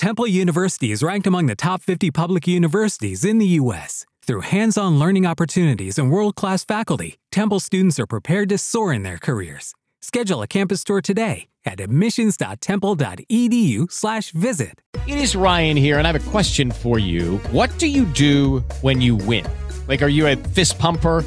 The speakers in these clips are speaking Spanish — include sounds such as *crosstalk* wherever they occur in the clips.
Temple University is ranked among the top 50 public universities in the U.S. Through hands on learning opportunities and world class faculty, Temple students are prepared to soar in their careers. Schedule a campus tour today at admissions.temple.edu/slash visit. It is Ryan here, and I have a question for you. What do you do when you win? Like, are you a fist pumper?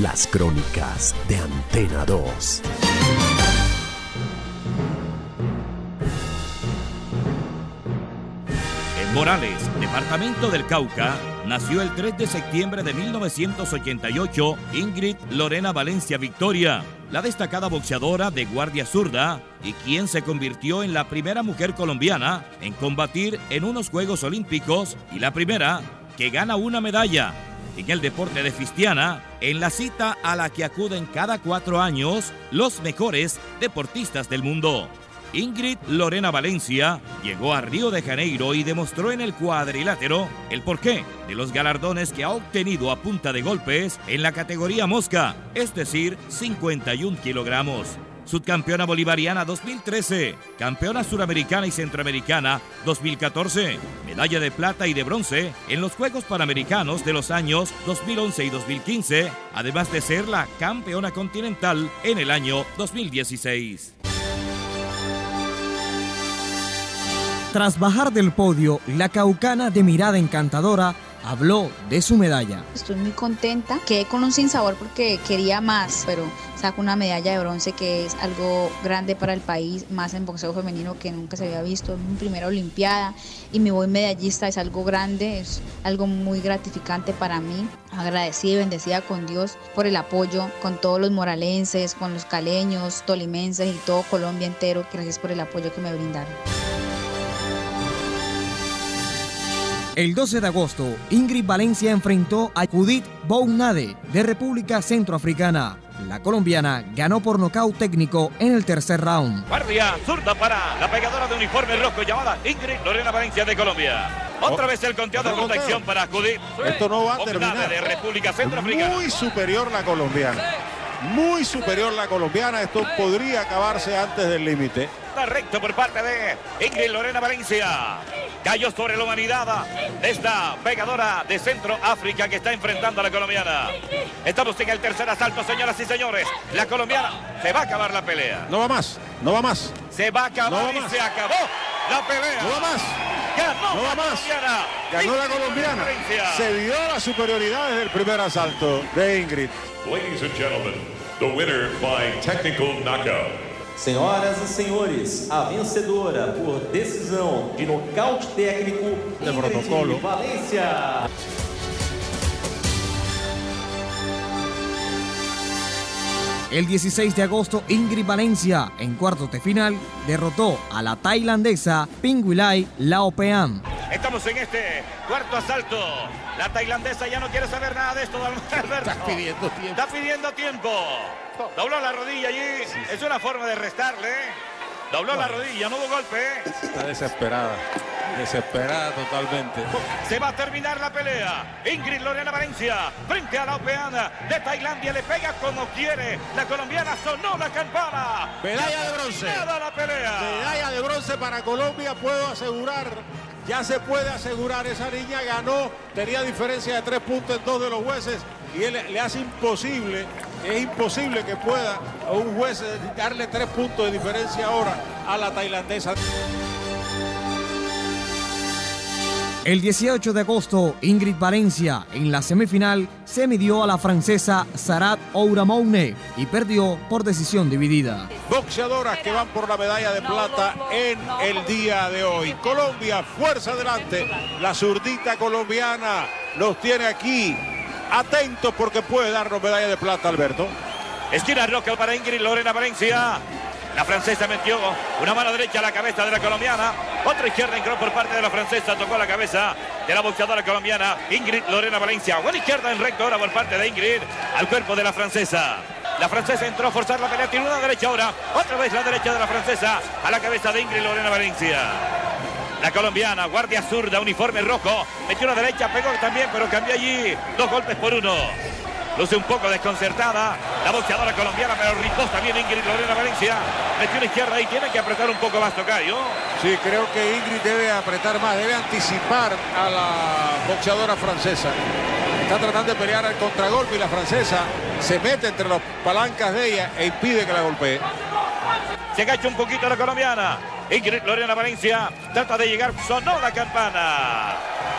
Las crónicas de Antena 2. En Morales, departamento del Cauca, nació el 3 de septiembre de 1988 Ingrid Lorena Valencia Victoria, la destacada boxeadora de guardia zurda y quien se convirtió en la primera mujer colombiana en combatir en unos Juegos Olímpicos y la primera que gana una medalla en el deporte de Fistiana, en la cita a la que acuden cada cuatro años los mejores deportistas del mundo. Ingrid Lorena Valencia llegó a Río de Janeiro y demostró en el cuadrilátero el porqué de los galardones que ha obtenido a punta de golpes en la categoría mosca, es decir, 51 kilogramos. Subcampeona bolivariana 2013, campeona suramericana y centroamericana 2014, medalla de plata y de bronce en los Juegos Panamericanos de los años 2011 y 2015, además de ser la campeona continental en el año 2016. Tras bajar del podio, la caucana de mirada encantadora habló de su medalla. Estoy muy contenta, quedé con un sinsabor porque quería más, pero saco una medalla de bronce que es algo grande para el país, más en boxeo femenino que nunca se había visto, es mi primera olimpiada y me voy medallista, es algo grande, es algo muy gratificante para mí, agradecida y bendecida con Dios por el apoyo, con todos los moralenses, con los caleños, tolimenses y todo Colombia entero, gracias por el apoyo que me brindaron. El 12 de agosto, Ingrid Valencia enfrentó a Judith Bounade de República Centroafricana. La colombiana ganó por nocaut técnico en el tercer round. Guardia zurda para la pegadora de uniforme rojo llamada Ingrid Lorena Valencia de Colombia. Otra vez el conteo de protección para Judith. Esto no va a terminar. de República Centroafricana. Muy superior la colombiana. Muy superior la colombiana. Esto podría acabarse antes del límite. Está recto por parte de Ingrid Lorena Valencia. Cayó sobre la humanidad de esta pegadora de Centro África que está enfrentando a la colombiana. Estamos en el tercer asalto, señoras y señores. La colombiana se va a acabar la pelea. No va más. No va más. Se va a acabar No va y más. se acabó la pelea. No va más. Ganó No va la más. colombiana. Ganó la colombiana. Se vio la superioridad desde el primer asalto de Ingrid. Ladies and gentlemen, the winner by technical knockout. Senhoras e senhores, a vencedora por decisão de nocaute técnico, De Ingrid protocolo. Valência. El 16 de agosto, Ingrid Valencia, en cuartos de final, derrotó a la tailandesa Pinguilai Laopean. Estamos en este cuarto asalto. La tailandesa ya no quiere saber nada de esto, *laughs* Alberto. Está pidiendo tiempo. Está pidiendo tiempo. Dobló la rodilla allí. Es una forma de restarle. Dobló la rodilla, no hubo golpe. Está desesperada. Desesperada totalmente. Se va a terminar la pelea. Ingrid Lorena Valencia frente a la opeana de Tailandia. Le pega como quiere. La colombiana sonó la campana. Medalla de bronce. La pelea. Medalla de bronce para Colombia, puedo asegurar. Ya se puede asegurar, esa niña ganó, tenía diferencia de tres puntos en dos de los jueces y él le hace imposible, es imposible que pueda un juez darle tres puntos de diferencia ahora a la tailandesa. El 18 de agosto, Ingrid Valencia, en la semifinal, se midió a la francesa Sarat Ouramoune y perdió por decisión dividida. Boxeadoras que van por la medalla de plata en el día de hoy. Colombia, fuerza adelante. La zurdita colombiana nos tiene aquí atentos porque puede darnos medalla de plata, Alberto. Esquina Roca para Ingrid Lorena Valencia. La francesa metió una mano derecha a la cabeza de la colombiana. Otra izquierda entró por parte de la francesa. Tocó la cabeza de la boxeadora colombiana Ingrid Lorena Valencia. Buena izquierda en recto ahora por parte de Ingrid al cuerpo de la francesa. La francesa entró a forzar la pelea, tiene una derecha ahora. Otra vez la derecha de la francesa a la cabeza de Ingrid Lorena Valencia. La colombiana, guardia zurda, uniforme rojo. Metió una derecha, pegó también, pero cambió allí dos golpes por uno. Luce un poco desconcertada la boxeadora colombiana, pero ricosa bien Ingrid Lorena Valencia. Metió una izquierda y tiene que apretar un poco más Tocayo. Sí, creo que Ingrid debe apretar más, debe anticipar a la boxeadora francesa. Está tratando de pelear al contragolpe y la francesa se mete entre las palancas de ella e impide que la golpee. Se agacha un poquito la colombiana. Ingrid Lorena Valencia trata de llegar. Sonó la campana.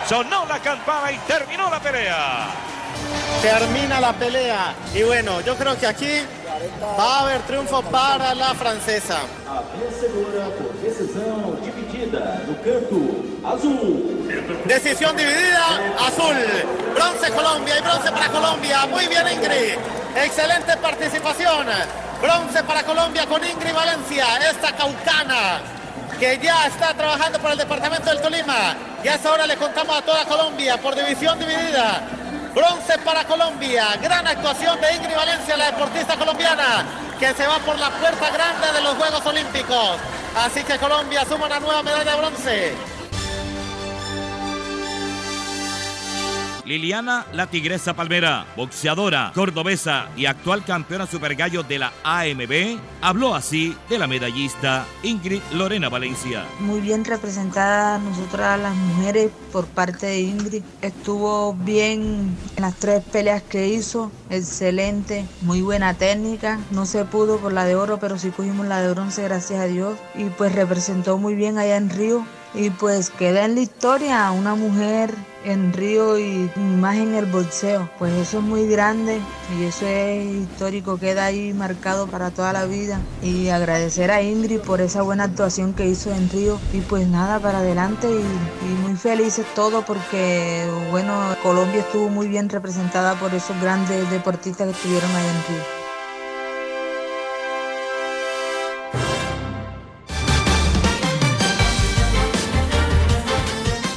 Sonó la campana y terminó la pelea. Termina la pelea. Y bueno, yo creo que aquí va a haber triunfo para la francesa. Decisão dividida azul. Decisión dividida, azul. Bronce Colombia y bronce para Colombia. Muy bien Ingrid. Excelente participación. Bronce para Colombia con Ingrid Valencia, esta caucana que ya está trabajando por el departamento del Tolima. Y a esa hora le contamos a toda Colombia por división dividida. Bronce para Colombia. Gran actuación de Ingrid Valencia, la deportista colombiana, que se va por la puerta grande de los Juegos Olímpicos. Así que Colombia suma una nueva medalla de bronce. Liliana La Tigresa Palmera, boxeadora, cordobesa y actual campeona supergallo de la AMB, habló así de la medallista Ingrid Lorena Valencia. Muy bien representada nosotras las mujeres por parte de Ingrid. Estuvo bien en las tres peleas que hizo, excelente, muy buena técnica. No se pudo por la de oro, pero sí cogimos la de bronce, gracias a Dios. Y pues representó muy bien allá en Río. Y pues queda en la historia una mujer en Río y más en el boxeo. Pues eso es muy grande y eso es histórico, queda ahí marcado para toda la vida. Y agradecer a Ingrid por esa buena actuación que hizo en Río. Y pues nada, para adelante y, muy felices todos porque, bueno, Colombia estuvo muy bien representada por esos grandes deportistas que estuvieron ahí en Río.